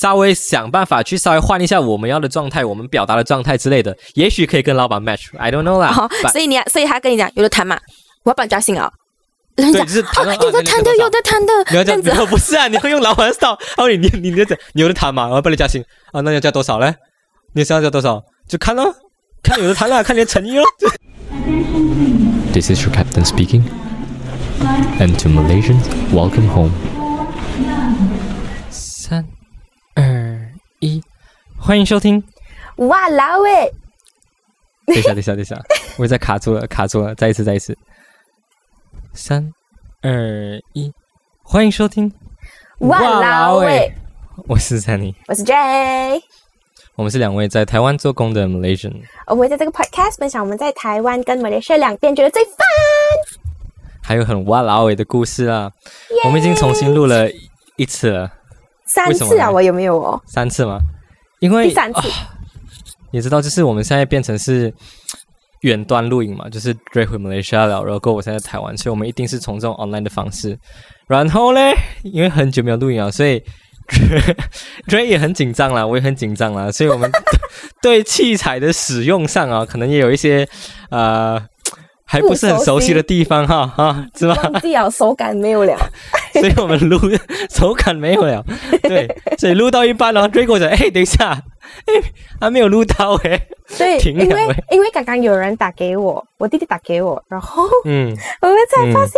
稍微想办法去稍微换一下我们要的状态，我们表达的状态之类的，也许可以跟老板 match。I don't know 啦。哦，所以你所以他跟你讲有的谈嘛，我要帮你加薪啊。人，家 就是有的谈的，有的谈的，你要这样子。子，不是啊？你会用老板的 style，他说你你你你讲你有的谈嘛，我要帮你加薪啊，那要加多少嘞？你想要加多少？就看咯，看有的谈了，看你的诚意咯。This is your captain speaking. And to Malaysians, welcome home. 一，欢迎收听。哇啦喂，等一下，等一下，等一下，我在卡住了，卡住了，再一次，再一次。三二一，欢迎收听。哇啦喂，我是 Sunny，我是 J。我们是两位在台湾做工的 Malaysian，我们会在这个 podcast 分享我们在台湾跟马来西亚两边觉得最 fun 还有很哇啦喂的故事啊。我们已经重新录了一次了，三次啊，我有没有哦？三次吗？因为第三次，你知道，就是我们现在变成是远端录影嘛，就是 Dray 回马来西亚了，然后我现在在台湾，所以我们一定是从这种 online 的方式。然后呢，因为很久没有录影了，所以 Dray 也很紧张啦，我也很紧张啦，所以我们 对器材的使用上啊，可能也有一些呃还不是很熟悉的地方哈哈，是吧？忘记了手感没有了。所以我们录手感没有了，对，所以录到一半然后追过来，哎，等一下，哎，还没有录到哎，对，因为停了喂因为刚刚有人打给我，我弟弟打给我，然后嗯，我们才发现，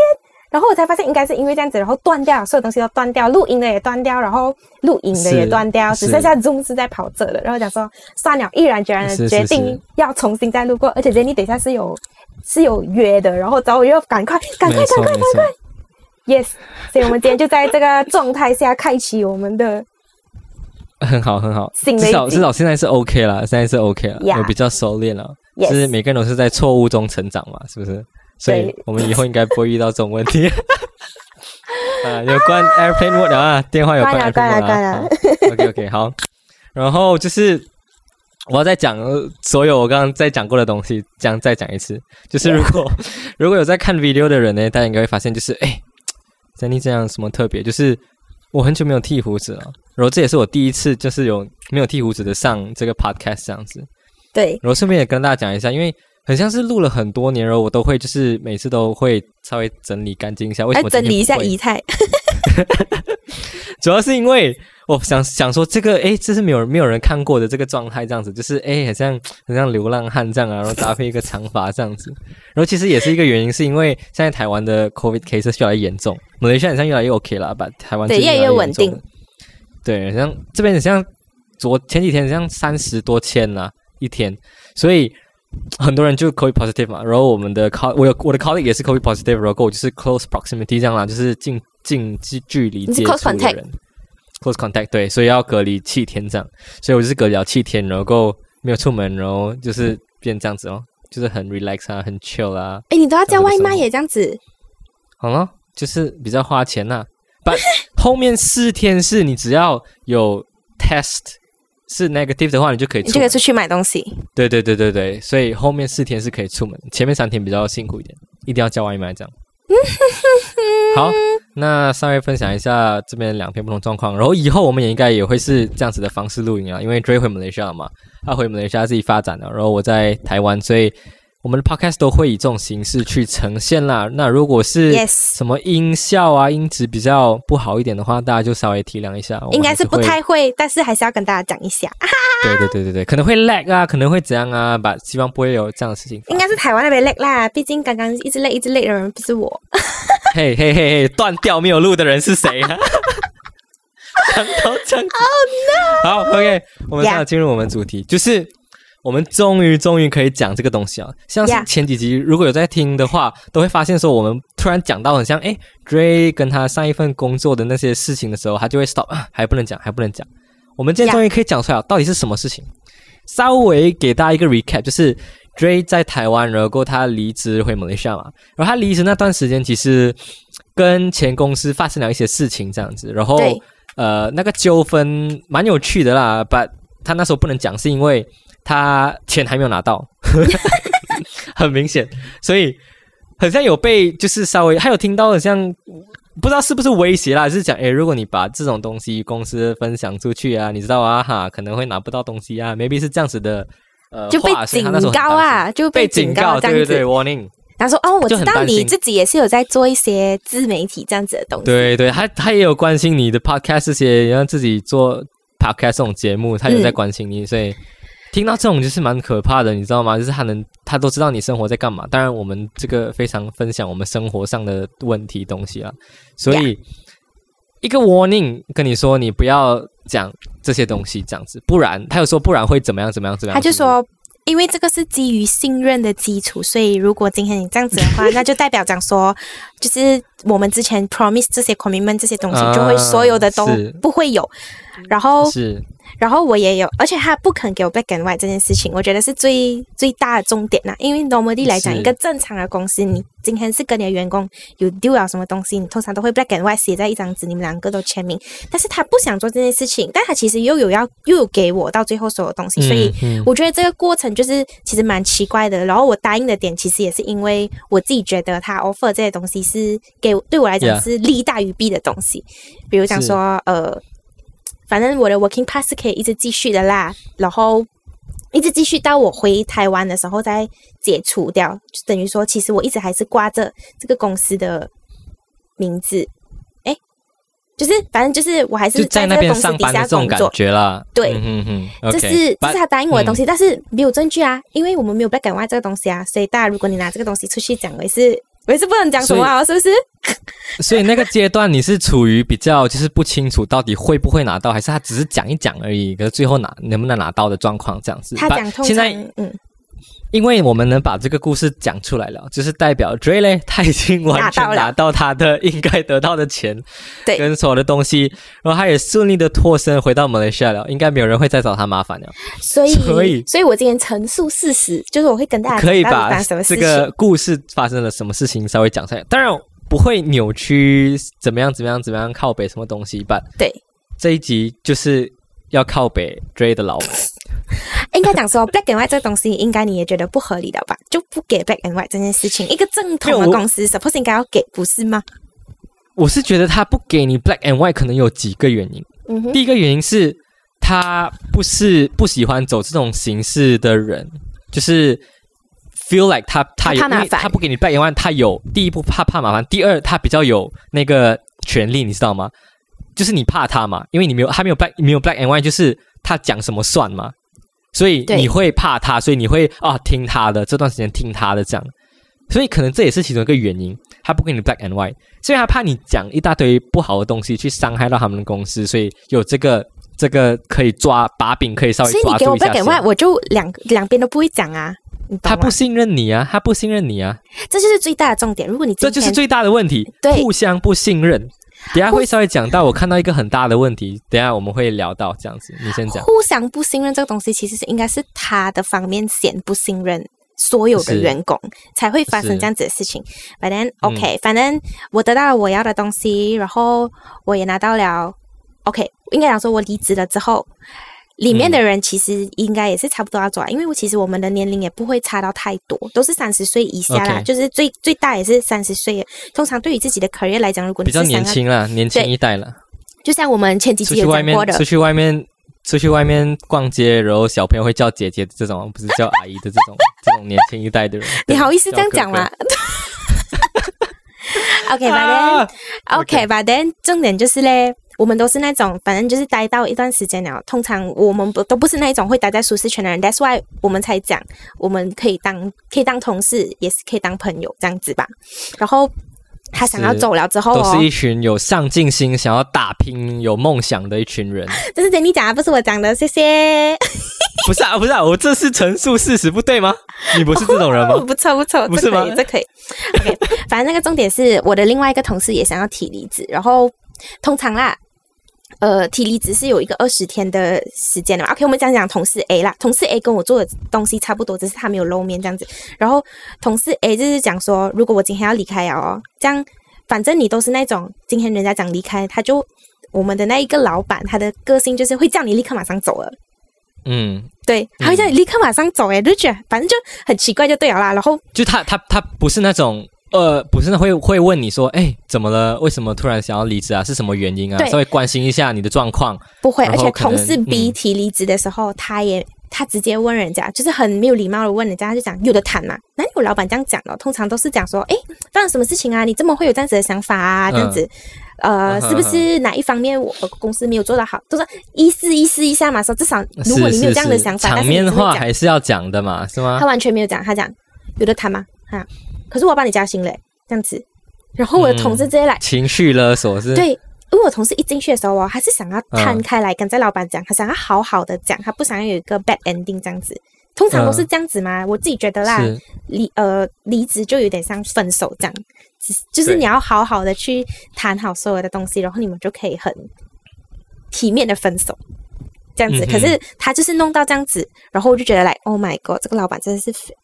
然后我才发现应该是因为这样子，然后断掉，所有东西都断掉，录音的也断掉，然后录影的也是断掉，只剩下 Zoom 是在跑着的。然后讲说算了，毅然决然的决定要重新再录过，而且 Jenny 等一下是有是有约的，然后找我又赶快赶快赶快赶快。Yes，所以我们今天就在这个状态下开启我们的很好，很好，至少至少现在是 OK 了，现在是 OK 了有比较熟练了。Yes 就是每个人都是在错误中成长嘛，是不是？所以我们以后应该不会遇到这种问题。啊，有关 airplane mode 啊，电话有关 airplane Mode 啊。OK OK，好。然后就是我要再讲呃所有我刚刚在讲过的东西，讲再讲一次。就是如果 如果有在看 video 的人呢，大家应该会发现，就是哎，Jenny 这样什么特别？就是我很久没有剃胡子了，然后这也是我第一次就是有没有剃胡子的上这个 podcast 这样子。对然后顺便也跟大家讲一下，因为很像是录了很多年，然后我都会就是每次都会稍微整理干净一下。为什么整理一下仪态。主要是因为我想想说这个，哎，这是没有没有人看过的这个状态，这样子就是哎，很像很像流浪汉这样啊，然后搭配一个长发这样子。然后其实也是一个原因，是因为现在台湾的 COVID cases 越来越严重，马来西亚好像越来越 OK 了，把台湾是对越来越严稳定重。对，好像这边很像昨前几天好像三十多千啦一天，所以。很多人就 COVID positive 嘛，然后我们的 co 我有我的 colleague 也是 COVID positive，然后我就是 close proximity 这样啦，就是近近距距离接触的人，close contact 对，所以要隔离七天这样，所以我就是隔离了七天，然后没有出门，然后就是变这样子哦，就是很 relax 啊，很 chill 啊，哎，你都要叫外卖这样子的生活耶，这样子。好了，就是比较花钱呐、但 后面四天是你只要有 test 是 negative 的话，你就可以出。你就可以出去买东西。对对对对对，所以后面四天是可以出门，前面三天比较辛苦一点，一定要叫外卖这样。好，那稍微分享一下这边两篇不同状况，然后以后我们也应该也会是这样子的方式录音啊，因为 Dray 回马来西亚了嘛，他回马来西亚自己发展了，然后我在台湾，所以我们的 podcast 都会以这种形式去呈现啦。那如果是什么音效啊、音质比较不好一点的话，大家就稍微体谅一下。应该是不太会，但是还是要跟大家讲一下，对对对对对，可能会 lag 啊，可能会怎样啊，把希望不会有这样的事情。应该是台湾那边 lag 啦。毕竟刚刚一直累一直累的人不是我。嘿嘿嘿嘿，断掉没有录的人是谁啊？讲到这样子好，OK，我们现在进入我们主题就是我们终于终于可以讲这个东西啊。像是前几集如果有在听的话，都会发现说我们突然讲到很像诶 d r a y 跟他上一份工作的那些事情的时候，他就会 stop，啊还不能讲，还不能讲。我们今天终于可以讲出来了，到底是什么事情？稍微给大家一个 recap，就是 Dray 在台湾，然后他离职回马来西亚嘛。然后他离职那段时间，其实跟前公司发生了一些事情，这样子。然后呃，那个纠纷蛮有趣的啦，but 他那时候不能讲，是因为他钱还没有拿到，很明显，所以很像有被就是稍微还有听到很像不知道是不是威胁啦，是讲诶，如果你把这种东西公司分享出去啊，你知道啊哈，可能会拿不到东西啊，maybe 是这样子的，呃，就被警告啊，就被警警告，这样子。对对对，warning。他说：“哦，我知道你自己也是有在做一些自媒体这样子的东西。”对对，他他也有关心你的 podcast 这些，让自己做 podcast 这种节目，他有在嗯关心你，所以听到这种就是蛮可怕的，你知道吗？就是他能他都知道你生活在干嘛。当然，我们这个非常分享我们生活上的问题东西啊，所以一个 warning 跟你说，你不要讲这些东西这样子，不然他又说不然会怎么样怎么样怎么样，他就说，因为这个是基于信任的基础，所以如果今天你这样子的话，那就代表讲说，就是我们之前 promise 这些 commitment 这些东西，啊就会所有的都不会有。然后，是然后我也有，而且他不肯给我 black and white 这件事情，我觉得是最最大的重点啦。因为 normally 来讲，一个正常的公司，你今天是跟你的员工有 deal 了什么东西，你通常都会 black and white 写在一张纸，你们两个都签名。但是他不想做这件事情，但他其实又有要又有给我到最后所有东西，所以我觉得这个过程就是其实蛮奇怪的。然后我答应的点其实也是因为我自己觉得他 offer 这些东西是给对我来讲是利大于弊的东西，比如讲说呃，反正我的 working pass 是可以一直继续的啦，然后。一直继续到我回台湾的时候再解除掉，就等于说，其实我一直还是挂着这个公司的名字，哎，就是反正就是我还是在那这个公司边上底下班的这种感工作，觉啦。对这是这是他答应我的东嗯西，但是没有证据啊，因为我们没有 black and white 这个东西啊，所以大家如果你拿这个东西出去讲，我也是我也是不能讲什么啊，是不是？所以那个阶段你是处于比较就是不清楚到底会不会拿到，还是他只是讲一讲而已，可是最后拿能不能拿到的状况这样子。他讲通现在嗯因为我们能把这个故事讲出来了，就是代表 Dre 嘞，他已经完全拿到他的应该得到的钱对。跟所有的东西，然后他也顺利的脱身回到马来西亚了，应该没有人会再找他麻烦了，所以所以所以我今天陈述事实，就是我会跟大家可以把。这个故事发生了什么事情稍微讲出来，当然不会扭曲怎么样怎么样怎么样靠北什么东西，但对，这一集就是要靠北 Dre 的老婆。应该讲说 black and white 这个东西，应该你也觉得不合理的吧？就不给 black and white 这件事情，一个正统的公司 suppose 应该要给，不是吗？我是觉得他不给你 black and white 可能有几个原因。嗯，第一个原因是他不是不喜欢走这种形式的人，就是 feel like 他他有他他不给你 black and white，他有第一步怕怕麻烦，第二他比较有那个权利，你知道吗？就是你怕他嘛，因为你没有他没有 black 没有 black and white，就是他讲什么算嘛，所以你会怕他，所以你会啊听他的这段时间听他的这样，所以可能这也是其中一个原因，他不给你 black and white，所以他怕你讲一大堆不好的东西去伤害到他们的公司，所以有这个这个可以抓把柄，可以稍微所以你给我 black 下 and 先。white，我就两两边都不会讲啊，他不？信任你啊，他不信任你啊，这就是最大的重点。如果你这就是最大的问题，对互相不信任。等下会稍微讲到，我看到一个很大的问题，等下我们会聊到这样子，你先讲。互相不信任这个东西，其实是应该是他的方面先不信任所有的员工，才会发生这样子的事情。反正 OK，、反正我得到了我要的东西，然后我也拿到了 OK，应该讲说我离职了之后。里面的人其实应该也是差不多要走啊，因为我其实我们的年龄也不会差到太多，都是三十岁以下啦就是最最大也是三十岁。通常对于自己的 career 来讲，如果你比较年轻啦，年轻一代了，就像我们前几集出去外有讲过的，面出去外面出去外面逛街，然后小朋友会叫姐姐的这种，不是叫阿姨的这种 这种年轻一代的人。你好意思这样讲吗？ok 吧 then ok 吧 then 重点就是嘞，我们都是那种，反正就是待到一段时间了。通常我们不都不是那种会待在舒适圈的人，That's why 我们才讲，我们可以当可以当同事，也是可以当朋友这样子吧。然后他想要走了之后哦都是，一群有上进心、想要打拼、有梦想的一群人。这是等你讲的，不是我讲的，谢谢。不是啊，不是啊，我这是陈述事实，不对吗？你不是这种人吗？不错不错，不是吗这可以，这可以。OK，反正那个重点是我的另外一个同事也想要提离职，然后通常啦。呃，提离职是有一个二十天的时间的嘛。OK，我们讲讲同事 A 啦，同事 A 跟我做的东西差不多，只是他没有露面这样子。然后同事 A 就是讲说，如果我今天要离开了哦，这样反正你都是那种今天人家讲离开，他就我们的那一个老板，他的个性就是会叫你立刻马上走了。嗯，对，他会叫你立刻马上走，诶，就觉得反正就很奇怪就对了啦。然后就他他他不是那种呃，不是会会问你说，哎，怎么了？为什么突然想要离职啊？是什么原因啊？对稍微关心一下你的状况。不会，而且同事 B 嗯提离职的时候，他也他直接问人家，就是很没有礼貌的问人家，他就讲有的谈嘛。哪有老板这样讲的？通常都是讲说，哎，发生什么事情啊？你怎么会有这样子的想法啊？这样子。呃，是不是哪一方面我呃公司没有做得好？都是意思意思一下嘛，说至少如果你没有这样的想法，是是是场面话只会讲还是要讲的嘛，是吗他？完全没有讲，他讲有的谈吗？啊，可是我要帮你加薪嘞，这样子。然后我的同事直接来，情绪勒索是？对，因为我同事一进去的时候哦，他是想要摊嗯开来跟在老板讲，他想要好好的讲，他不想要有一个 bad ending 这样子。通常都是这样子嘛，我自己觉得啦，离呃离职就有点像分手这样，只就是你要好好的去谈好所有的东西，然后你们就可以很体面的分手。这样子，嗯可是他就是弄到这样子，然后我就觉得来，Oh my god，这个老板真的是非，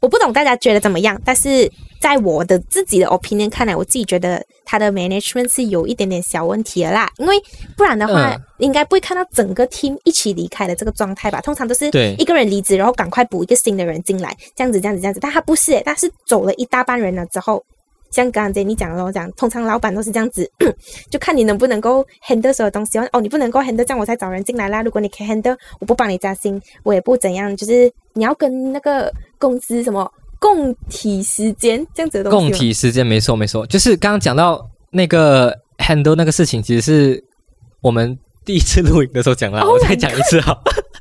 我不懂大家觉得怎么样，但是在我的自己的 opinion 看来，我自己觉得他的 management 是有一点点小问题的啦，因为不然的话，嗯应该不会看到整个 team 一起离开的这个状态吧？通常都是对一个人离职，然后赶快补一个新的人进来，这样子，这样子，这样子。但他不是、欸，他是走了一大半人了之后，像刚刚 Jenny 讲的，我讲，通常老板都是这样子，就看你能不能够 handle 所有东西哦。哦，你不能够 handle，这样我才找人进来啦。如果你可以 handle，我不帮你加薪，我也不怎样，就是你要跟那个公司什么共体时间这样子的东西共。体时间，没错没错，就是刚刚讲到那个 handle 那个事情，其实是我们第一次录影的时候讲了 Oh 我再讲一次哈，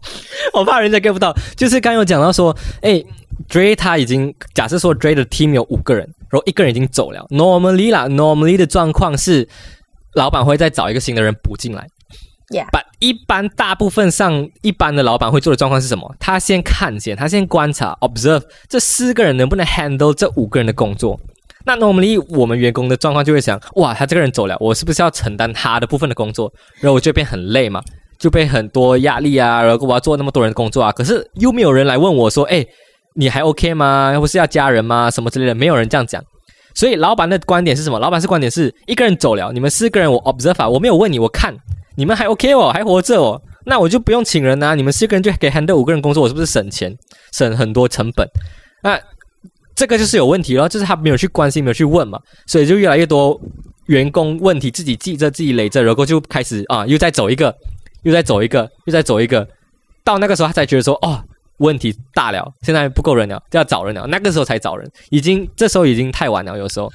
我怕人家 get 不到。就是刚有讲到说，哎，Dre 他已经假设说 Dre 的 team 有五个人，然后一个人已经走了。Normally 啦，Normally 的状况是，老板会再找一个新的人补进来。但一般大部分上一般的老板会做的状况是什么？他先看见，他先观察，observe 这四个人能不能 handle 这五个人的工作。那 normally 我们员工的状况就会想，哇，他这个人走了，我是不是要承担他的部分的工作？然后我就变很累嘛，就被很多压力啊，然后我要做那么多人的工作啊。可是又没有人来问我说，哎，你还 OK 吗？要不是要加人吗？什么之类的，没有人这样讲。所以老板的观点是什么？老板是观点是一个人走了，你们四个人我 observe 啊，我没有问你，我看你们还 OK 哦，还活着哦，那我就不用请人啊，你们四个人就可以 handle 五个人工作，我是不是省钱，省很多成本？那这个就是有问题了，就是他没有去关心，没有去问嘛，所以就越来越多员工问题自己记着、自己累着，然后就开始啊，又再走一个，又再走一个，又再走一个，到那个时候他才觉得说，哦，问题大了，现在不够人了，就要找人了，那个时候才找人，已经这时候已经太晚了，有时候。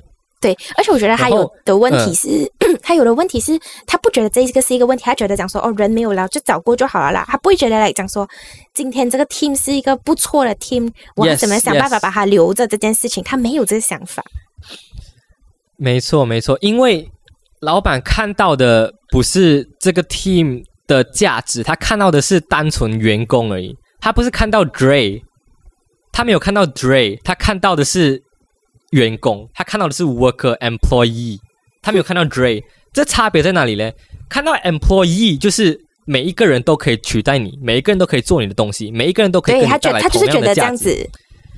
对，而且我觉得他有的问题嗯。是，他有的问题是，他不觉得这一个是一个问题，他觉得讲说哦人没有了就找过就好了啦，他不会觉得来讲说今天这个 team 是一个不错的 team，我要怎么想办法把他留着这件事情，他没有这个想法。没错，没错，因为老板看到的不是这个 team 的价值，他看到的是单纯员工而已，他不是看到 Dre，他没有看到 Dre，他看到的是员工，他看到的是 worker employee，他没有看到 Dre，这差别在哪里呢？看到 employee 就是每一个人都可以取代你，每一个人都可以做你的东西，每一个人都可以给你带来觉他就是同觉得这样样的价值。子，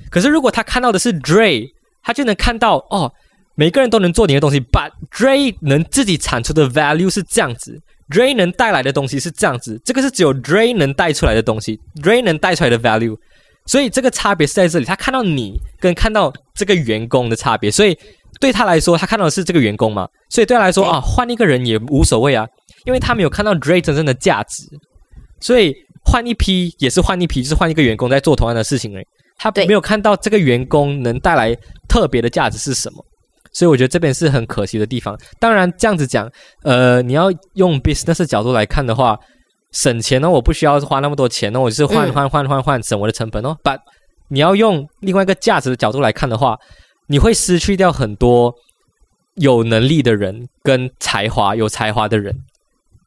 可是如果他看到的是 Dre，他就能看到哦，每个人都能做你的东西，but Dre 能自己产出的 value 是这样子 Dray 能带来的东西是这样子，这个是只有 Dray 能带出来的东西，Dray 能带出来的 value，所以这个差别是在这里，他看到你跟看到这个员工的差别，所以对他来说，他看到的是这个员工嘛，所以对他来说啊，换一个人也无所谓啊，因为他没有看到 Dre 真正的价值，所以换一批也是换一批，就是换一个员工在做同样的事情而已。他没有看到这个员工能带来特别的价值是什么，所以我觉得这边是很可惜的地方。当然，这样子讲，呃，你要用 business 的角度来看的话，省钱呢，我不需要花那么多钱哦，我就是换嗯换换换换，省我的成本哦。But 你要用另外一个价值的角度来看的话，你会失去掉很多有能力的人跟才华有才华的人。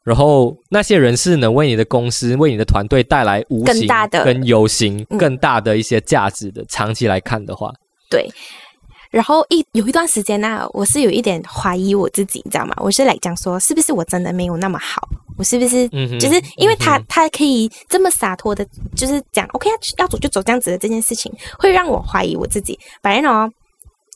然后那些人是能为你的公司、为你的团队带来无形更大的跟有形、嗯更大的一些价值的。长期来看的话，对。然后一有一段时间呢、我是有一点怀疑我自己，你知道吗？我是来讲说，是不是我真的没有那么好？我是不是嗯，就是因为他嗯他可以这么洒脱的，就是讲 OK 要要走就走这样子的这件事情，会让我怀疑我自己。反正哦，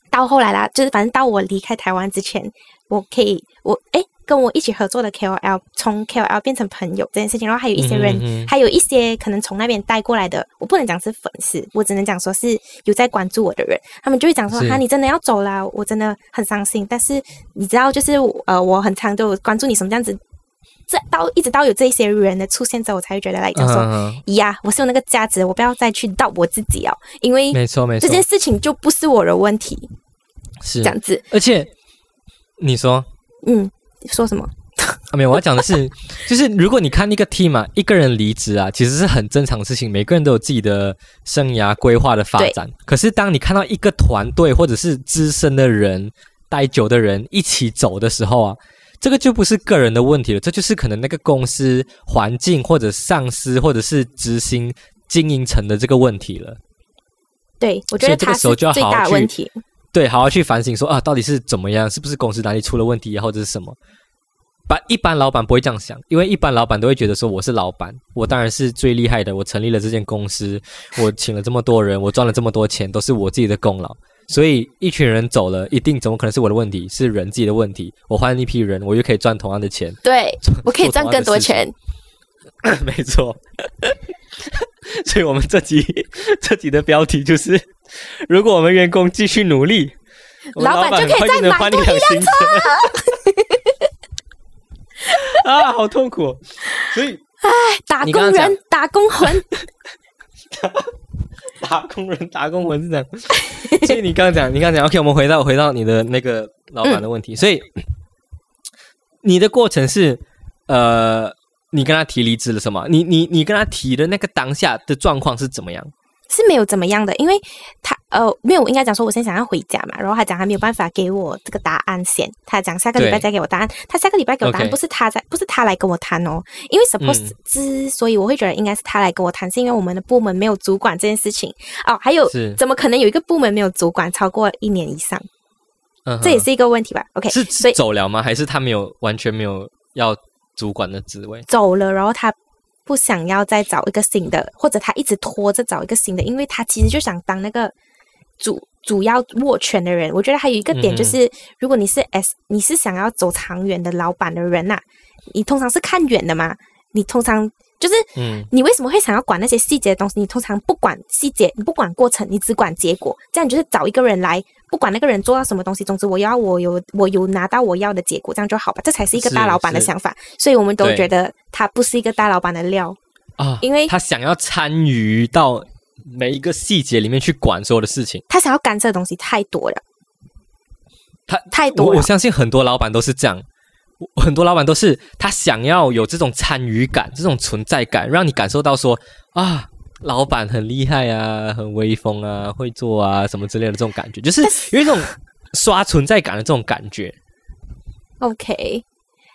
到后来啦，就是反正到我离开台湾之前，我可以我哎跟我一起合作的 KOL 从 KOL 变成朋友这件事情，然后还有一些人，还有一些可能从那边带过来的，我不能讲是粉丝，我只能讲说是有在关注我的人，他们就会讲说是哈，你真的要走啦，我真的很伤心。但是你知道，就是呃，我很常都有关注你什么这样子，这到一直到有这些人的出现之后，我才会觉得来讲说。嗯，呀，我是有那个价值，我不要再去到我自己哦，因为没错没错，这件事情就不是我的问题，是这样子。而且你说嗯，说什么？啊，没有，我要讲的是，就是如果你看一个 team 啊，一个人离职啊，其实是很正常的事情，每个人都有自己的生涯规划的发展。可是当你看到一个团队或者是资深的人、待久的人一起走的时候啊，这个就不是个人的问题了，这就是可能那个公司环境或者上司或者是执行经营层的这个问题了。对我觉得这个时候就要好好去。对，好好去反省说啊，到底是怎么样，是不是公司哪里出了问题啊，或者是什么？把一般老板不会这样想，因为一般老板都会觉得说我是老板，我当然是最厉害的，我成立了这间公司，我请了这么多人，我赚了这么多钱，都是我自己的功劳。所以一群人走了，一定怎么可能是我的问题？是人自己的问题。我换一批人，我就可以赚同样的钱，对我可以赚更多钱。没错。所以我们这集这集的标题就是：如果我们员工继续努力，老板就可以再买能换一辆新车。啊，好痛苦、哦！所以打工人，打工魂，打工人打工文是这样。所以你刚刚讲，你刚刚讲，OK，我们回到回到你的那个老板的问题。所以你的过程是呃，你跟他提离职了什么？你你你跟他提的那个当下的状况是怎么样？是没有怎么样的，因为他呃没有，我应该讲说，我现在想要回家嘛，然后他讲他没有办法给我这个答案先，他讲下个礼拜再给我答案，他下个礼拜给我答案不是他在，不是他来跟我谈哦，因为 suppose、嗯。之所以我会觉得应该是他来跟我谈，是因为我们的部门没有主管这件事情。哦，还有怎么可能有一个部门没有主管超过一年以上，这也是一个问题吧？OK，是走了吗？还是他没有完全没有要主管的职位？走了，然后他不想要再找一个新的，或者他一直拖着找一个新的，因为他其实就想当那个主主要握拳的人。我觉得还有一个点就是，如果你是 S，你是想要走长远的老板的人呐、你通常是看远的嘛，你通常就是嗯，你为什么会想要管那些细节的东西？你通常不管细节，你不管过程，你只管结果。这样你就是找一个人来，不管那个人做到什么东西，总之我要我有我有拿到我要的结果，这样就好吧。这才是一个大老板的想法。所以我们都觉得他不是一个大老板的料。啊，因为他想要参与到每一个细节里面去管所有的事情。他想要干涉的东西太多了，他太多了我我。相信很多老板都是这样，我很多老板都是他想要有这种参与感、这种存在感，让你感受到说啊，老板很厉害啊，很威风啊，会做啊什么之类的这种感觉，就是有一种刷存在感的这种感觉。OK，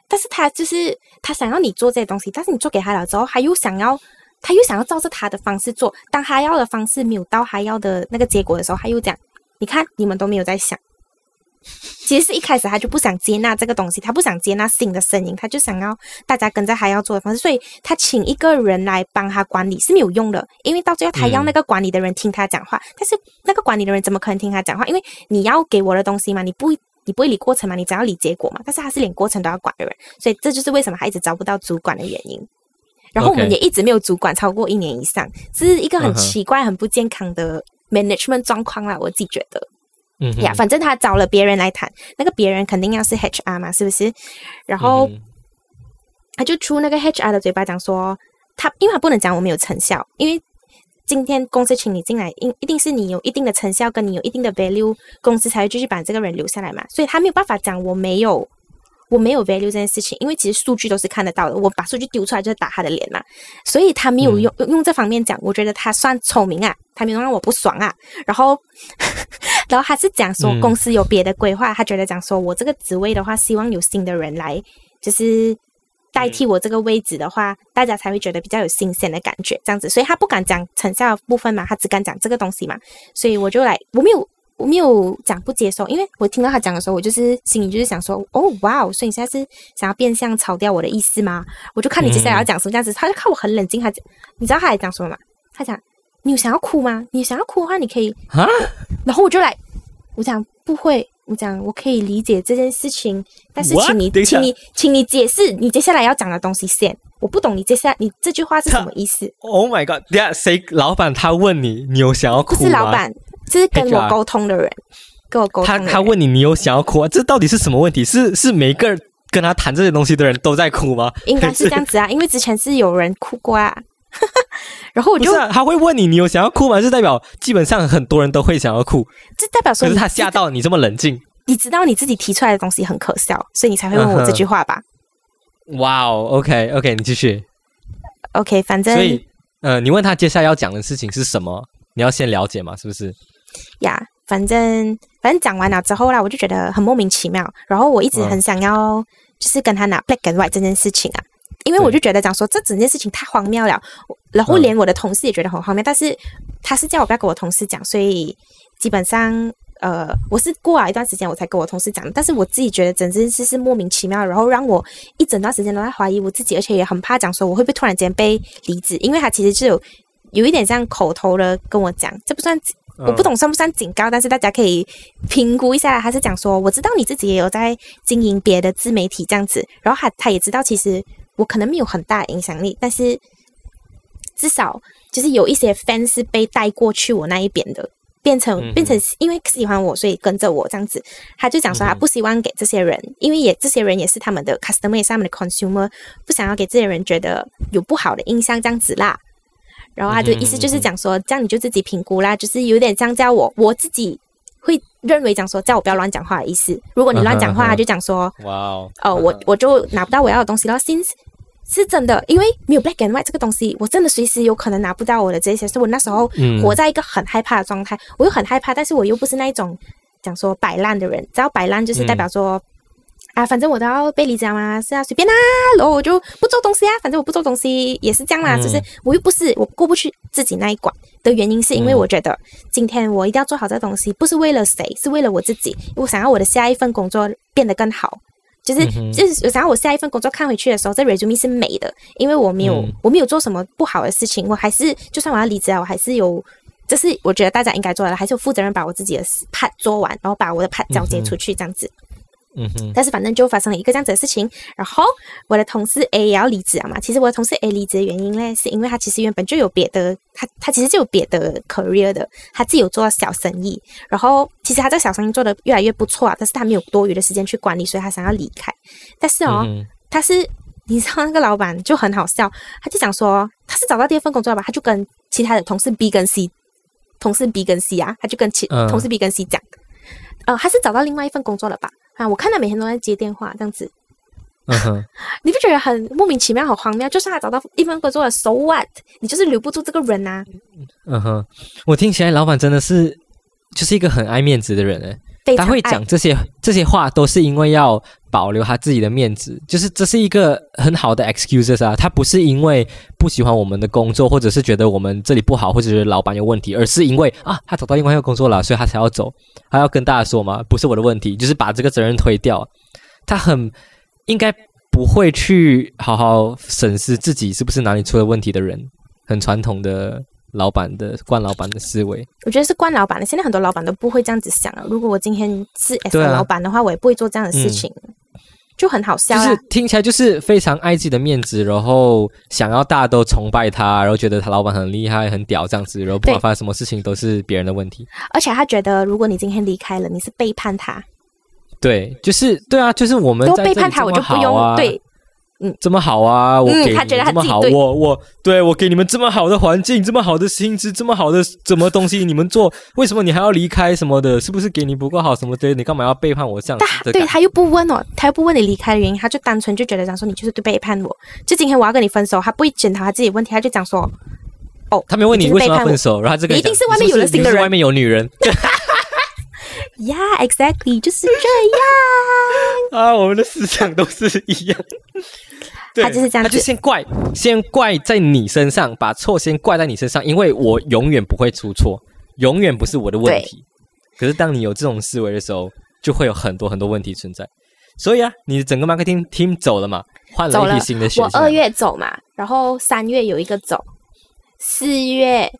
但是他就是他想要你做这些东西，但是你做给他了之后，他又想要他又想要照着他的方式做，当他要的方式没有到他要的那个结果的时候，他又讲，你看你们都没有在想。其实是一开始他就不想接纳这个东西，他不想接纳新的声音，他就想要大家跟着他要做的方式，所以他请一个人来帮他管理是没有用的，因为到最后他要嗯那个管理的人听他讲话，但是那个管理的人怎么可能听他讲话？因为你要给我的东西嘛，你不你不会理过程嘛，你只要理结果嘛，但是他是连过程都要管的人，所以这就是为什么他一直找不到主管的原因。然后我们也一直没有主管超过一年以上，这是一个很奇怪、很不健康的 management 状况啦，我自己觉得。呀，反正他找了别人来谈，那个别人肯定要是 HR 嘛，是不是？然后嗯他就出那个 HR 的嘴巴讲说，他因为他不能讲我们有成效，因为今天公司请你进来，一一定是你有一定的成效，跟你有一定的 value，公司才会继续把这个人留下来嘛，所以他没有办法讲我没有。我没有 value 这件事情，因为其实数据都是看得到的。我把数据丢出来就是打他的脸嘛，所以他没有用、用用这方面讲，我觉得他算聪明啊，他没有让我不爽啊。然后，然后他是讲说嗯公司有别的规划，他觉得讲说我这个职位的话，希望有新的人来，就是代替我这个位置的话，大家才会觉得比较有新鲜的感觉，这样子。所以他不敢讲成效的部分嘛，他只敢讲这个东西嘛。所以我就来，我没有。我没有讲不接受，因为我听到他讲的时候，我就是心里就是想说，哦，哇哦，所以你现在是想要变相炒掉我的意思吗？我就看你接下来要讲什么这样子，他就看我很冷静，他讲你知道他还讲什么吗？他讲你有想要哭吗？你想要哭的话，你可以啊，然后我就来，我讲不会，我讲我可以理解这件事情，但是？请你请你请你解释你接下来要讲的东西先。我不懂你接下来你这句话是什么意思？Oh my god！等一下谁老板他问你，你有想要哭吗？不是老板，这是跟我沟通的人，跟我沟通他。他问你，你有想要哭啊？这到底是什么问题？是是每个人跟他谈这些东西的人都在哭吗？应该是这样子啊，因为之前是有人哭过啊，然后我，就他会问你，你有想要哭吗？是代表基本上很多人都会想要哭，这代表说可是他吓到你这么冷静。你知道你自己提出来的东西很可笑，所以你才会问我这句话吧、哇哦，OK OK，你继续。o k 反正所以，呃，你问他接下来要讲的事情是什么？你要先了解嘛，是不是？呀反正反正讲完了之后啦，我就觉得很莫名其妙。然后我一直嗯很想要，就是跟他拿 black and white 这件事情啊，因为我就觉得讲说这整件事情太荒谬了，然后嗯连我的同事也觉得很荒谬，但是他是叫我不要跟我同事讲，所以基本上。呃，我是过了一段时间我才跟我同事讲的，但是我自己觉得整件事是莫名其妙，然后让我一整段时间都在怀疑我自己，而且也很怕讲说我会不会突然间被离职，因为他其实是有有一点像口头的跟我讲，这不算我不嗯懂算不算警告，但是大家可以评估一下。他是讲说，我知道你自己也有在经营别的自媒体这样子，然后他他也知道，其实我可能没有很大的影响力，但是至少就是有一些 fans 是被带过去我那一边的。变成变成因为喜欢我，所以跟着我这样子。他就讲说，他不希望给这些人，因为也这些人也是他们的 customer，也是他们的 consumer，不想要给这些人觉得有不好的印象这样子啦。然后他就意思就是讲说，这样你就自己评估啦，就是有点像叫我我自己会认为讲说叫我不要乱讲话的意思。如果你乱讲话，就讲说，哇哦，哦，我我就拿不到我要的东西了。since 是真的，因为没有 black and white 这个东西，我真的随时有可能拿不到我的这些，所以我那时候嗯活在一个很害怕的状态。我又很害怕，但是我又不是那一种讲说摆烂的人，只要摆烂就是代表说。啊，反正我都要被离职了嘛，是啊，随便啦，然后我就不做东西啊，反正我不做东西也是这样啦，嗯就是我又不是我过不去自己那一关的原因，是因为嗯我觉得今天我一定要做好这个东西，不是为了谁，是为了我自己，我想要我的下一份工作变得更好，就是、就是我想要我下一份工作看回去的时候，这 resume 是美的，因为我没有、嗯我没有做什么不好的事情，我还是就算我要离职啊，我还是有。这是我觉得大家应该做的，还是有负责任把我自己的 part 做完，然后把我的 part 交接出去这样子。嗯哼，但是反正就发生了一个这样子的事情，然后我的同事 A 也要离职啊嘛。其实我的同事 A 离职的原因呢，是因为他其实原本就有别的，他他其实就有别的 career 的，他自己有做小生意，然后其实他这个小生意做的越来越不错啊，但是他没有多余的时间去管理，所以他想要离开。但是哦，嗯他是你知道那个老板就很好笑，他就讲说他是找到第二份工作了吧，他就跟其他的同事 B 跟 C，同事 B 跟 C 啊，他就跟其、嗯同事 B 跟 C 讲，呃，他是找到另外一份工作了吧？啊，我看他每天都在接电话这样子，嗯哼，你不觉得很莫名其妙、很荒谬？就算他找到一份工作了，so what？你就是留不住这个人呐、嗯哼，我听起来老板真的是就是一个很爱面子的人诶。他会非常爱讲这些这些话，都是因为要保留他自己的面子，就是这是一个很好的 excuses 啊。他不是因为不喜欢我们的工作，或者是觉得我们这里不好，或者是老板有问题，而是因为啊，他找到另外一个工作了，所以他才要走。他要跟大家说嘛，不是我的问题，就是把这个责任推掉。他很应该不会去好好审视自己是不是哪里出了问题的人，很传统的老板的惯老板的思维。我觉得是惯老板的。现在很多老板都不会这样子想了。如果我今天是 S 老板的话，我也不会做这样的事情，就很好笑啦。就是听起来就是非常爱自己的面子，然后想要大家都崇拜他，然后觉得他老板很厉害、很屌这样子，然后不管发生什么事情都是别人的问题。而且他觉得，如果你今天离开了，你是背叛他，对，就是对啊，就是我们都背叛他，我就不用、啊、对这么好啊，我给你嗯他觉得们这么好，我我对我给你们这么好的环境，这么好的薪资，这么好的什么东西你们做，为什么你还要离开什么的？是不是给你不够好什么的？你干嘛要背叛我这样子对他又不问哦，他又不问你离开的原因，他就单纯就觉得讲说你就是对背叛我。就今天我要跟你分手，他不会检讨他自己问题，他就讲说哦他没问你为什么分手，然后他这个你一定是外面有了新的人外面有女人 Yeah, exactly，就是这样。啊，我们的思想都是一样。对他就是这样他就先怪，先怪在你身上，把错先怪在你身上，因为我永远不会出错，永远不是我的问题。可是当你有这种思维的时候，就会有很多很多问题存在。所以啊，你的整个 marketing team 走了嘛，换了了一批新的学生。我二月走嘛，然后三月有一个走，四月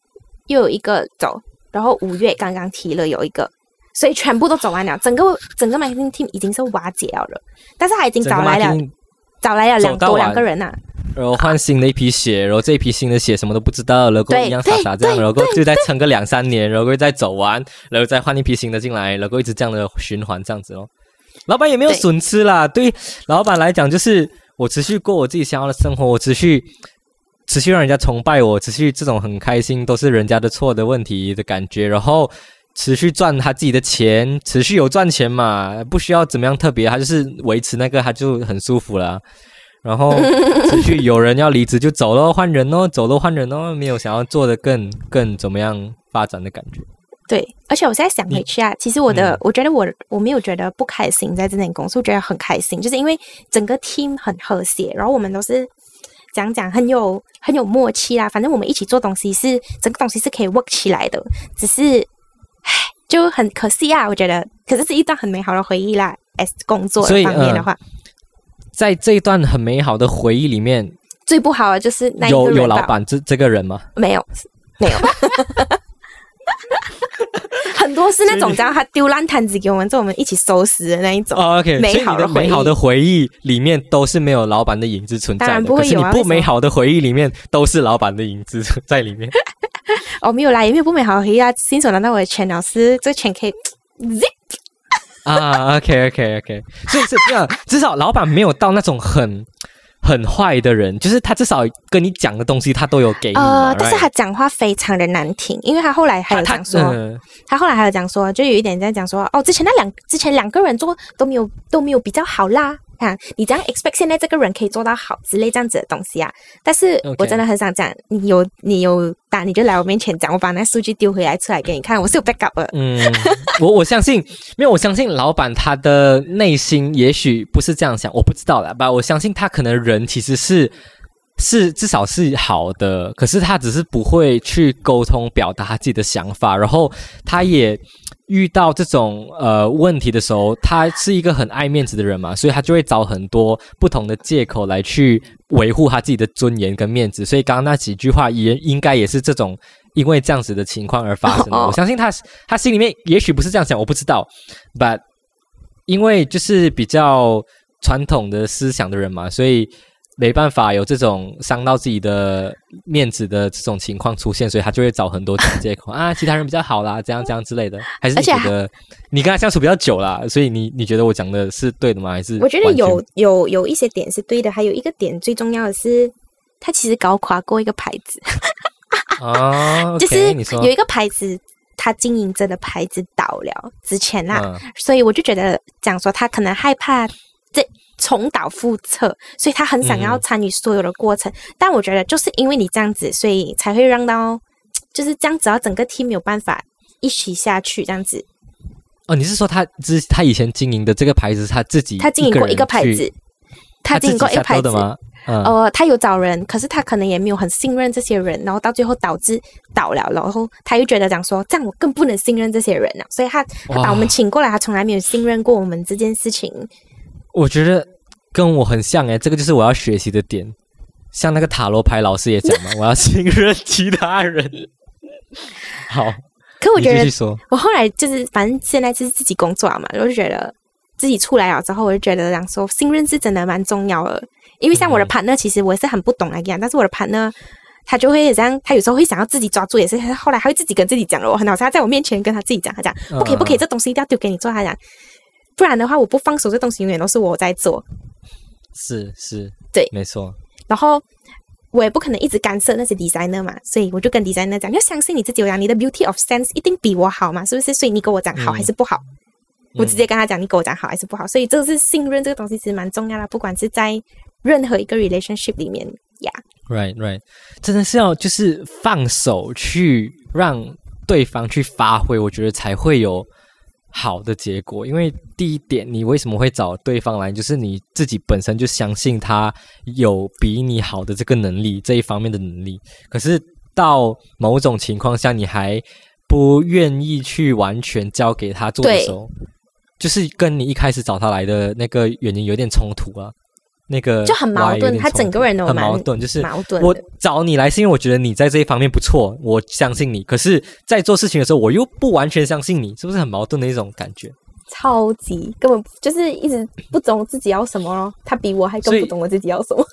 又有一个走，然后五月刚刚提了有一个，所以全部都走完了，整个整个 marketing team 已经是瓦解了了，但是他已经找来了找来了两多两个人呐、然后换新的一批血，然后这一批新的血什么都不知道，然后对一样傻傻这样，然后就再撑个两三年，然后又再走完，然后再换一批新的进来，然后一直这样的循环这样子咯。老板也没有损失啦，对老板来讲就是我持续过我自己想要的生活，我持续持续让人家崇拜我，持续这种很开心都是人家的错的问题的感觉，然后。持续赚他自己的钱，持续有赚钱嘛，不需要怎么样特别，他就是维持那个，他就很舒服了。然后 持续有人要离职就走咯，换人哦，走咯换人哦，没有想要做的更更怎么样发展的感觉。对，而且我现在想回去啊，其实我的，我觉得我我没有觉得不开心在这间公司，我觉得很开心，就是因为整个 team 很和谐，然后我们都是讲讲很有很有默契啦。反正我们一起做东西是整个东西是可以 work 起来的，只是唉就很可惜啊，我觉得，可是是一段很美好的回忆啦。as 工作所以呃方面的话，在这一段很美好的回忆里面，最不好的就是那一个有有老板这这个人吗？没有，没有。很多是那种叫他丢烂摊子给我们，做我们一起收拾的那一种。哦，OK，美好的回忆美好的回忆里面都是没有老板的影子存在的，当然不会可是你不有啊为什么美好的回忆里面都是老板的影子在里面。哦，没有啦，也没有不美好的回忆啊。新手拿到我的钱，老师这钱可以 zip。啊，OK OK OK，所以是这样，至少老板没有到那种很很坏的人，就是他至少跟你讲的东西他都有给你呃，但是他讲话非常的难听，因为他后来还有讲说，嗯他后来还有讲说，就有一点在讲说，哦，之前那两之前两个人做都没有都没有比较好啦。啊，你这样 expect 现在这个人可以做到好之类这样子的东西啊？但是我真的很想讲，你有你有打你就来我面前讲，我把那数据丢回来出来给你看，我是有 backup 的。嗯，我我相信，因为，我相信老板他的内心也许不是这样想，我不知道啦，吧，我相信他可能人其实是是至少是好的，可是他只是不会去沟通表达他自己的想法，然后他也遇到这种呃问题的时候，他是一个很爱面子的人嘛，所以他就会找很多不同的借口来去维护他自己的尊严跟面子，所以刚刚那几句话也应该也是这种因为这样子的情况而发生的。哦 我相信他他心里面也许不是这样想，我不知道，but 因为就是比较传统的思想的人嘛，所以没办法有这种伤到自己的面子的这种情况出现，所以他就会找很多种借口 啊，其他人比较好啦，这样这样之类的。还是觉得你跟他相处比较久啦，所以你你觉得我讲的是对的吗？还是我觉得有有有一些点是对的，还有一个点最重要的是，他其实搞垮过一个牌子，啊，就是有一个牌子，他经营着的牌子倒了之前啦，嗯所以我就觉得讲说他可能害怕这重蹈覆辙，所以他很想要嗯参与所有的过程。但我觉得就是因为你这样子，所以才会让到就是这样子，然后整个 team 没有办法一起下去这样子。哦，你是说他之他以前经营的这个牌子，他自己他经营过一个牌子，他他经营过一个牌子。吗？嗯，呃，他有找人，可是他可能也没有很信任这些人，然后到最后导致倒了，然后他又觉得讲说，这样我更不能信任这些人了，所以他他把我们请过来，他从来没有信任过我们这件事情。我觉得跟我很像诶，这个就是我要学习的点。像那个塔罗牌老师也讲嘛，我要信任其他人。好，可我觉得我后来就是，反正现在就是自己工作了嘛，我就觉得自己出来了之后，我就觉得讲说信任是真的蛮重要的。因为像我的嗯 partner，其实我也是很不懂来讲，但是我的 partner 他就会这样，他有时候会想要自己抓住，也是后来他会自己跟自己讲了，我很好笑，他在我面前跟他自己讲，他讲不可以不可以，嗯这东西一定要丢给你做，他讲不然的话我不放手，这东西永远都是我在做。是是，对没错，然后我也不可能一直干涉那些 designer 嘛，所以我就跟 designer 讲，要相信你自己，我讲你的 beauty of sense 一定比我好嘛，是不是？所以你跟我讲好嗯还是不好，我直接跟他讲，你跟我讲好还是不好。所以这个是信任这个东西其实蛮重要的，不管是在任何一个 relationship 里面呀。Right, right，真的是要就是放手去让对方去发挥，我觉得才会有好的结果。因为第一点，你为什么会找对方来，就是你自己本身就相信他有比你好的这个能力这一方面的能力。可是到某种情况下，你还不愿意去完全交给他做的时候，就是跟你一开始找他来的那个原因有点冲突啊。那个就很矛盾，他整个人都很矛盾，就是我矛盾我。找你来是因为我觉得你在这一方面不错，我相信你。可是，在做事情的时候，我又不完全相信你，是不是很矛盾的一种感觉？超级根本就是一直不懂自己要什么咯。他比我还更不懂我自己要什么。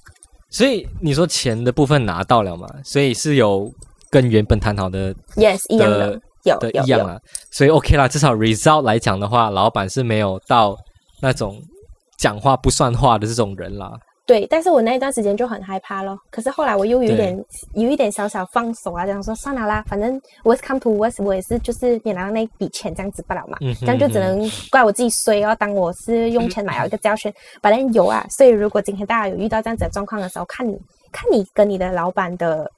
所以你说钱的部分拿到了嘛？所以是有跟原本谈好的 yes，一样的，有。的一样啊，所以 OK 啦，至少 result 来讲的话，老板是没有到那种讲话不算话的这种人啦。对，但是我那一段时间就很害怕咯。可是后来我又有一点有一点小小放手啊，这样说算了啦，反正 worst come to worst，我也是就是也拿到那笔钱这样子不了嘛，嗯哼这样就只能怪我自己衰哦。当我是用钱买了一个教训，反正有啊。所以如果今天大家有遇到这样子的状况的时候，看你看你跟你的老板的。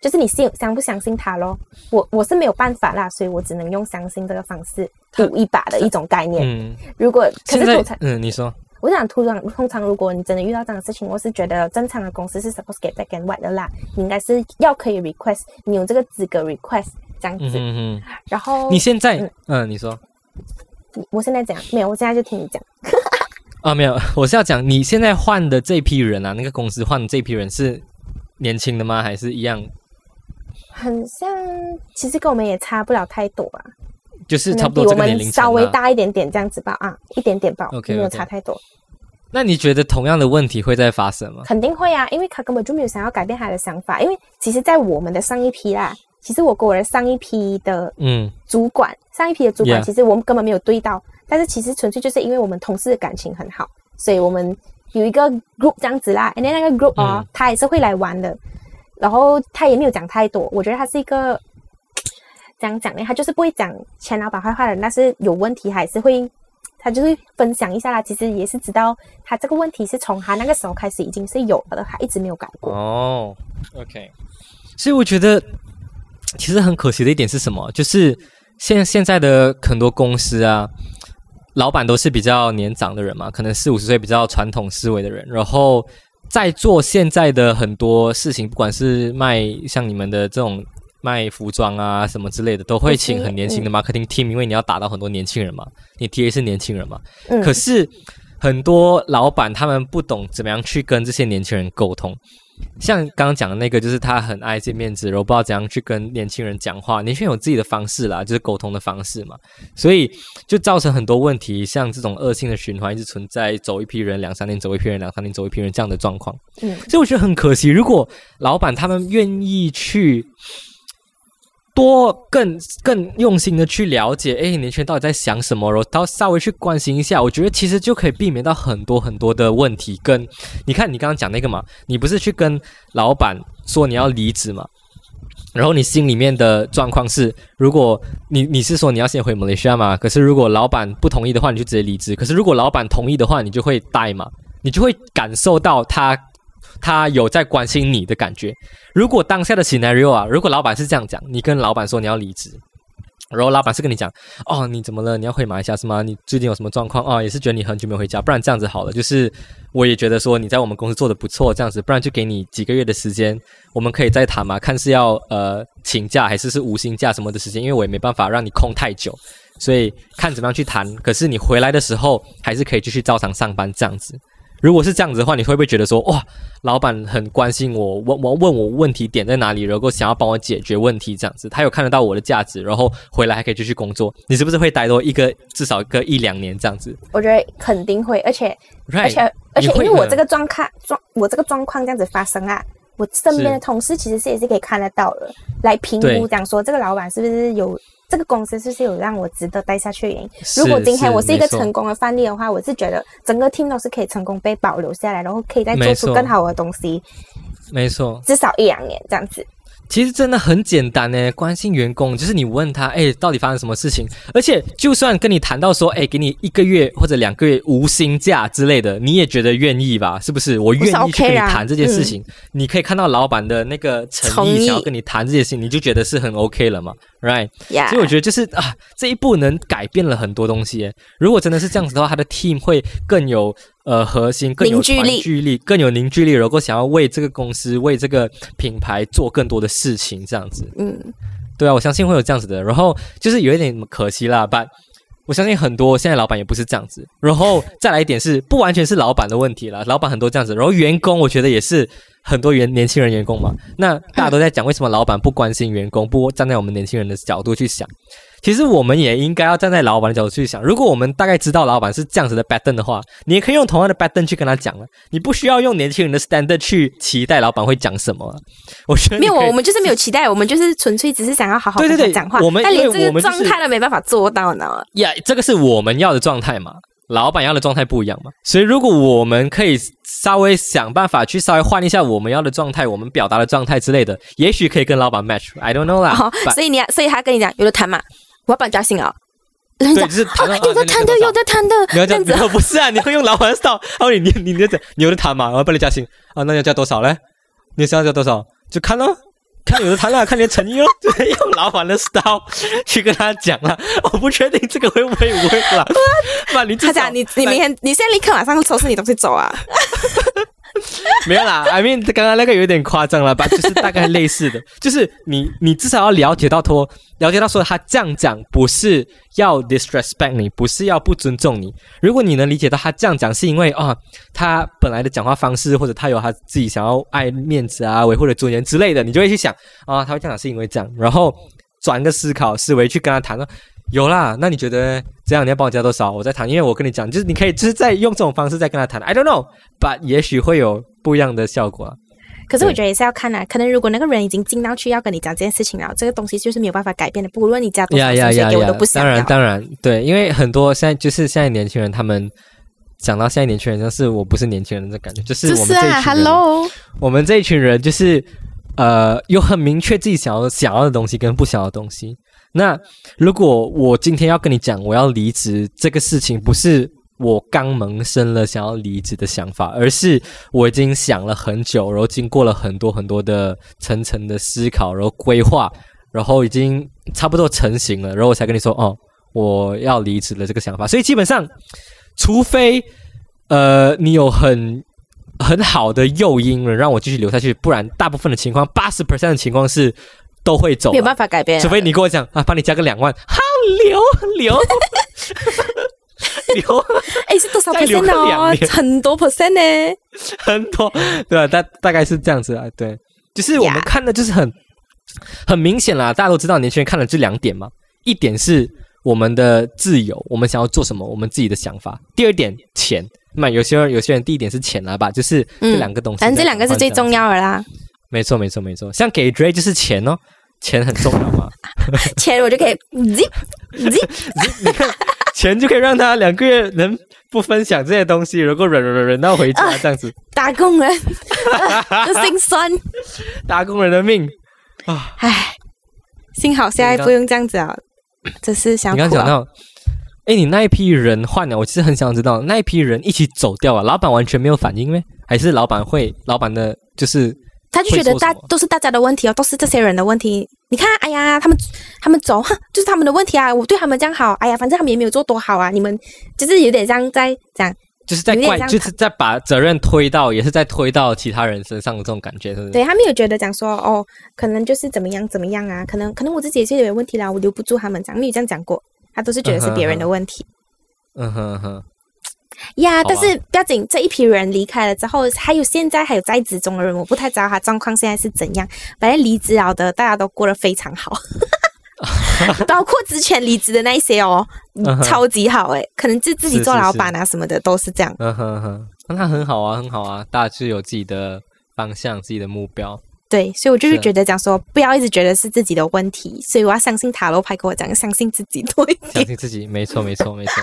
就是你信相不相信他咯？我我是没有办法啦，所以我只能用相信这个方式赌一把的一种概念。嗯，如果可是通常嗯，你说我想通常通常如果你真的遇到这样的事情，我是觉得正常的公司是 suppose get back and white 的啦，你应该是要可以 request，你有这个资格 request 这样嗯子。嗯嗯，然后你现在嗯嗯，你说我现在讲没有，我现在就听你讲。啊，没有，我是要讲你现在换的这批人啊，那个公司换的这批人是年轻的吗？还是一样？很像，其实跟我们也差不了太多啊，就是差不多我们年龄层稍微啊大一点点这样子吧，啊，一点点吧 OK，没有差太多。那你觉得同样的问题会再发生吗？肯定会啊，因为他根本就没有想要改变他的想法。因为其实，在我们的上一批啦，其实我跟我的上一批的嗯主管，上一批的主管，其实我们根本没有对到，但是其实纯粹就是因为我们同事的感情很好，所以我们有一个 group 这样子啦。then 那个 group 哦，嗯他也是会来玩的，然后他也没有讲太多，我觉得他是一个 怎样讲呢？他就是不会讲前老板坏话的人，但是有问题还是会。他就是分享一下啦，其实也是知道他这个问题是从他那个时候开始已经是有了的，他一直没有改过。哦，OK，所以我觉得其实很可惜的一点是什么？就是现现在的很多公司啊，老板都是比较年长的人嘛，可能四五十岁比较传统思维的人，然后在做现在的很多事情，不管是卖像你们的这种。卖服装啊什么之类的，都会请很年轻的 marketing team，、因为你要打到很多年轻人嘛，你 TA 是年轻人嘛，嗯，可是很多老板他们不懂怎么样去跟这些年轻人沟通。像刚刚讲的那个，就是他很爱见面子，然后不知道怎样去跟年轻人讲话。年轻人有自己的方式啦，就是沟通的方式嘛，所以就造成很多问题，像这种恶性的循环一直存在，走一批人两三年，走一批人两三年，走一批人这样的状况。嗯所以我觉得很可惜，如果老板他们愿意去多更更用心的去了解，哎，年轻人到底在想什么，然后到稍微去关心一下，我觉得其实就可以避免到很多很多的问题。跟你看你刚刚讲那个嘛，你不是去跟老板说你要离职嘛？然后你心里面的状况是，如果你你是说你要先回马来西亚嘛？可是如果老板不同意的话，你就直接离职。可是如果老板同意的话，你就会待嘛，你就会感受到他他有在关心你的感觉。如果当下的 scenario 啊，如果老板是这样讲，你跟老板说你要离职，然后老板是跟你讲，哦，你怎么了？你要回马来西亚是吗？你最近有什么状况？哦，也是觉得你很久没回家，不然这样子好了，就是我也觉得说你在我们公司做的不错，这样子，不然就给你几个月的时间，我们可以再谈嘛，看是要呃请假还是是无薪假什么的时间，因为我也没办法让你空太久，所以看怎么样去谈。可是你回来的时候还是可以继续照常上班这样子。如果是这样子的话，你会不会觉得说，哇，老板很关心我，问我问我问题点在哪里，然后想要帮我解决问题这样子，他有看得到我的价值，然后回来还可以继续工作，你是不是会待多一个至少个一两年这样子？我觉得肯定会，而且而？且而且，因为我这个状况状我这个状况这样子发生啊，我身边的同事其实是也是可以看得到的，来评估讲说这个老板是不是有这个公司是不是有让我值得待下去的原因。如果今天我是一个成功的范例的话，我是觉得整个 team 都是可以成功被保留下来，然后可以再做出更好的东西，没错，至少一两年这样子。其实真的很简单呢，关心员工就是你问他，哎，到底发生什么事情？而且就算跟你谈到说，哎，给你一个月或者两个月无薪假之类的，你也觉得愿意吧？是不是？我愿意去跟你谈这件事情，你可以看到老板的那个诚意，想要跟你谈这件事情，你就觉得是很 OK 了嘛，right？呀所以我觉得就是啊，这一步能改变了很多东西耶。如果真的是这样子的话，他的 team 会更有呃核心，更有凝聚力更有凝聚力，然后想要为这个公司、为这个品牌做更多的事情，这样子。嗯，对啊，我相信会有这样子的。然后就是有一点可惜啦，but 我相信很多现在老板也不是这样子。然后再来一点是，不完全是老板的问题啦，老板很多这样子。然后员工，我觉得也是很多员年轻人员工嘛。那大家都在讲，为什么老板不关心员工，不站在我们年轻人的角度去想？其实我们也应该要站在老板的角度去想。如果我们大概知道老板是这样子的 pattern 的话，你也可以用同样的 pattern 去跟他讲了。你不需要用年轻人的 standard 去期待老板会讲什么。我觉得没有，我们就是没有期待，我们就是纯粹只是想要好好对对对跟他讲话。我们但连因为这个状态都没办法做到呢。呀这个是我们要的状态嘛，老板要的状态不一样嘛。所以如果我们可以稍微想办法去稍微换一下我们要的状态，我们表达的状态之类的，也许可以跟老板 match。I don't know 啦。所以你要，所以他跟你讲有的谈嘛，我要帮你加薪啊。人家对，就是有的谈的，有。的谈的，你要讲，这样子不是啊？你会 用老板的 style，哦，你你你你讲，你有的谈嘛，我要帮你加薪啊，那要加多少嘞？你想要加多少？就看咯，看有的谈了，看你的诚意咯，就是用老板的 style 去跟他讲了。我不确定这个会不会 work 啦。那你他讲你你明天你现在立刻马上收拾你东西走啊！没有啦，I mean 刚刚那个有点夸张了吧？就是大概类似的，就是你你至少要了解到说，了解到说他这样讲不是要 disrespect 你，不是要不尊重你。如果你能理解到他这样讲是因为啊，他本来的讲话方式或者他有他自己想要爱面子啊、维护的尊严之类的，你就会去想啊，他会这样讲是因为这样，然后转个思考思维去跟他谈了。有啦，那你觉得这样你要帮我加多少？我再谈，因为我跟你讲，就是你可以就是在用这种方式再跟他谈。I don't know，but 也许会有不一样的效果啊。可是我觉得也是要看啊，可能如果那个人已经进到去要跟你讲这件事情了，这个东西就是没有办法改变的，不论你加多少薪水给我都不想要当然。当然，对，因为很多现在就是现在年轻人，他们讲到现在年轻人，就是我不是年轻人的感觉，就是就是啊我们这一群人，，Hello，我们这一群人就是呃，有很明确自己想要想要的东西跟不想要的东西。那如果我今天要跟你讲我要离职这个事情，不是我刚萌生了想要离职的想法，而是我已经想了很久，然后经过了很多很多的层层的思考，然后规划，然后已经差不多成型了，然后我才跟你说哦，我要离职了这个想法。所以基本上，除非呃你有很很好的诱因了让我继续留下去，不然大部分的情况，八十 percent 的情况是都会走没有。办法改变啊。除非你跟我讲啊，帮你加个两万，好留 留留哎，是多少 percent 哦？很多 percent 呢。很多，对吧？大大概是这样子啊，对，就是我们看的就是很很明显啦，大家都知道年轻人看了这两点嘛，一点是我们的自由，我们想要做什么，我们自己的想法；第二点钱，那有些人有些人第一点是钱啦吧，就是这嗯两个东西，反正这两个是最重。要的啦。没错，没错，没错。像给 Dre 就是钱哦，钱很重要嘛，钱我就可以 zip zip，你看钱就可以让他两个月能不分享这些东西，如果忍忍忍忍到回家这样子，打工人 的心酸。打工人的命啊！唉，幸好现在不用这样子啊，只是想你刚讲到，哎，你那一批人换了，我其实很想知道，那一批人一起走掉了，老板完全没有反应咩？还是老板会，老板的就是他就觉得大都是大家的问题哦，都是这些人的问题。你看，哎呀，他们他们走，哼，就是他们的问题啊！我对他们这样好，哎呀，反正他们也没有做多好啊。你们就是有点像在讲，就是在怪，就是在把责任推到，也是在推到其他人身上的这种感觉，是不是？对他没有觉得讲说哦，可能就是怎么样怎么样啊，可能可能我自己也是有问题啦，我留不住他们，这样没有这样讲过，他都是觉得是别人的问题。嗯哼嗯哼，呀但是不要紧，这一批人离开了之后，还有现在还有在职中的人，我不太知道他状况现在是怎样。反正离职了的，大家都过得非常好，包括之前离职的那一些哦，超级好诶，可能就自己做老板啊什么的都是这样。嗯哼哼，那很好啊，很好啊，大致有自己的方向、自己的目标。对，所以我就是觉得讲说，不要一直觉得是自己的问题，所以我要相信塔罗牌跟我讲，相信自己多一相。信自己，没错，没错，没错。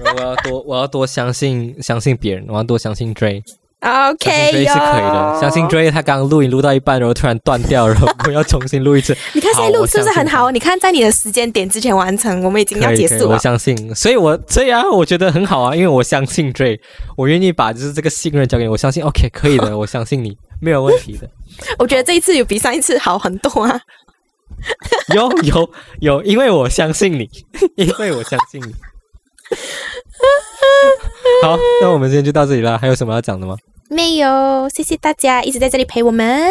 我要多，我要多相信，相信别人，我要多相信信 Dray 是可以的。相信 Dray，他刚刚录音录到一半，然后突然断掉，然后我要重新录一次。你看现在录是不是很好？你看在你的时间点之前完成，我们已经要结束了。我相信，所以我所以啊，我觉得很好啊，因为我相信 Dray，我愿意把就是这个信任交给你，我相信 OK 可以的，我相信你没有问题的。我觉得这一次有比上一次好很多啊。有有有，因为我相信你，因为我相信你。好，那我们今天就到这里了，还有什么要讲的吗？没有，谢谢大家一直在这里陪我们。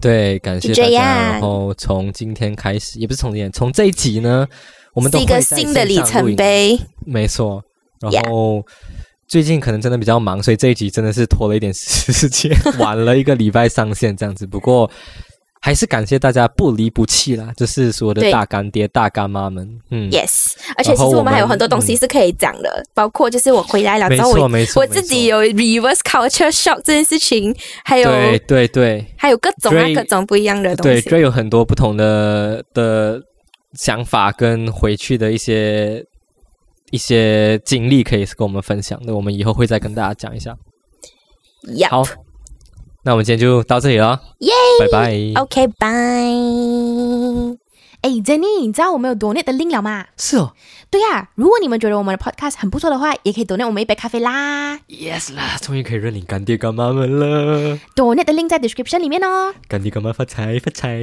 对，感谢大家。然后从今天开始，也不是从今天，从这一集呢，我们都是一个新的里程碑。没错，然后最近可能真的比较忙，所以这一集真的是拖了一点时间，晚了一个礼拜上线这样子。不过还是感谢大家不离不弃啦，就是所有的大干爹、大干妈们。嗯，Yes，而且其实我们还有很多东西是可以讲的，包括就是我回来了之后，我自己有 reverse culture shock 这件事情，还有对对对还有各种啊各种不一样的东西对，西。这有很多不同的的想法跟回去的一些一些经历可以跟我们分享的，我们以后会再跟大家讲一下。Yep 好，那我们今天就到这里了，耶拜拜。OK，拜。哎，Jenny，你知道我们有 donate 的 link 了吗？是哦对呀、如果你们觉得我们的 podcast 很不错的话，也可以 donate 我们一杯咖啡啦。，yes 啦，终于可以认领干爹干妈们了，donate 的 link 在 description 里面哦。干爹干妈发财发财。